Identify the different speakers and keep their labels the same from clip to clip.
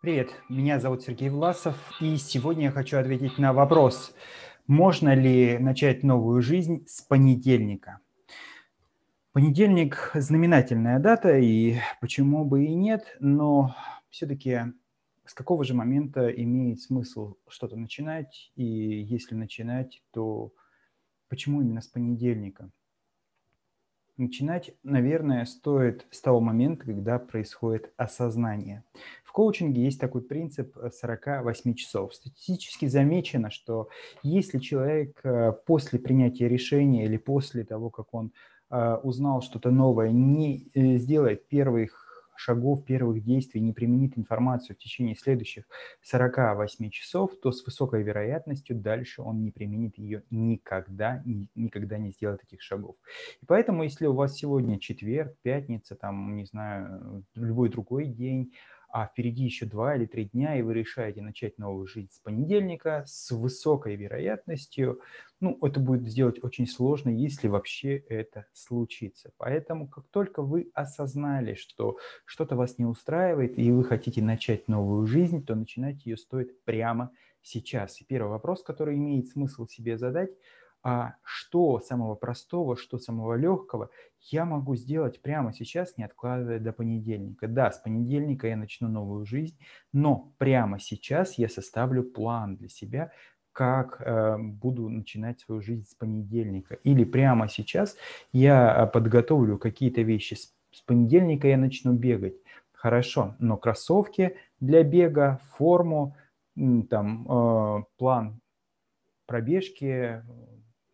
Speaker 1: Привет, меня зовут Сергей Власов, и сегодня я хочу ответить на вопрос, можно ли начать новую жизнь с понедельника. Понедельник – знаменательная дата, и почему бы и нет, но все-таки с какого же момента имеет смысл что-то начинать, и если начинать, то почему именно с понедельника? Начинать, наверное, стоит с того момента, когда происходит осознание. В коучинге есть такой принцип 48 часов. Статистически замечено, что если человек э, после принятия решения или после того, как он э, узнал что-то новое, не э, сделает первых шагов, первых действий, не применит информацию в течение следующих 48 часов, то с высокой вероятностью дальше он не применит ее никогда, никогда не сделает этих шагов. И поэтому, если у вас сегодня четверг, пятница, там, не знаю, любой другой день, а впереди еще два или три дня, и вы решаете начать новую жизнь с понедельника, с высокой вероятностью, ну, это будет сделать очень сложно, если вообще это случится. Поэтому, как только вы осознали, что что-то вас не устраивает, и вы хотите начать новую жизнь, то начинать ее стоит прямо сейчас. И первый вопрос, который имеет смысл себе задать – а что самого простого, что самого легкого я могу сделать прямо сейчас, не откладывая до понедельника. Да, с понедельника я начну новую жизнь, но прямо сейчас я составлю план для себя, как э, буду начинать свою жизнь с понедельника. Или прямо сейчас я э, подготовлю какие-то вещи. С, с понедельника я начну бегать. Хорошо, но кроссовки для бега, форму, там, э, план пробежки,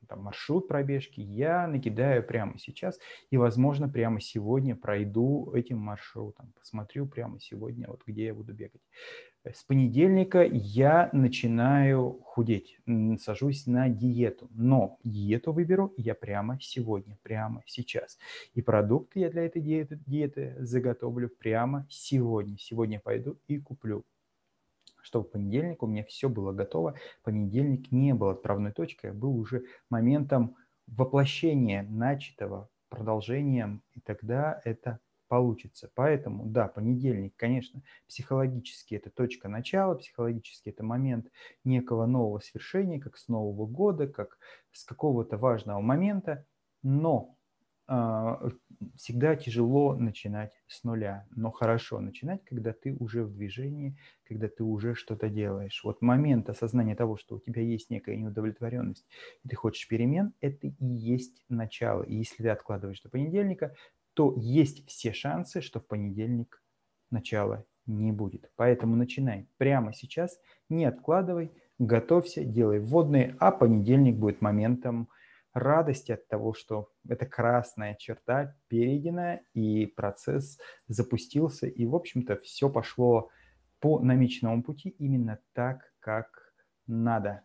Speaker 1: там, маршрут пробежки, я накидаю прямо сейчас и, возможно, прямо сегодня пройду этим маршрутом, посмотрю прямо сегодня, вот где я буду бегать. С понедельника я начинаю худеть, сажусь на диету, но диету выберу я прямо сегодня, прямо сейчас. И продукты я для этой диеты, диеты заготовлю прямо сегодня. Сегодня пойду и куплю что в понедельник у меня все было готово. Понедельник не был отправной точкой, а был уже моментом воплощения начатого, продолжением, и тогда это получится. Поэтому, да, понедельник, конечно, психологически это точка начала, психологически это момент некого нового свершения, как с Нового года, как с какого-то важного момента, но всегда тяжело начинать с нуля, но хорошо начинать, когда ты уже в движении, когда ты уже что-то делаешь. Вот момент осознания того, что у тебя есть некая неудовлетворенность, и ты хочешь перемен, это и есть начало. И если ты откладываешь до понедельника, то есть все шансы, что в понедельник начала не будет. Поэтому начинай прямо сейчас, не откладывай, готовься, делай вводные, а понедельник будет моментом, радости от того, что эта красная черта перейдена, и процесс запустился, и, в общем-то, все пошло по намеченному пути именно так, как надо.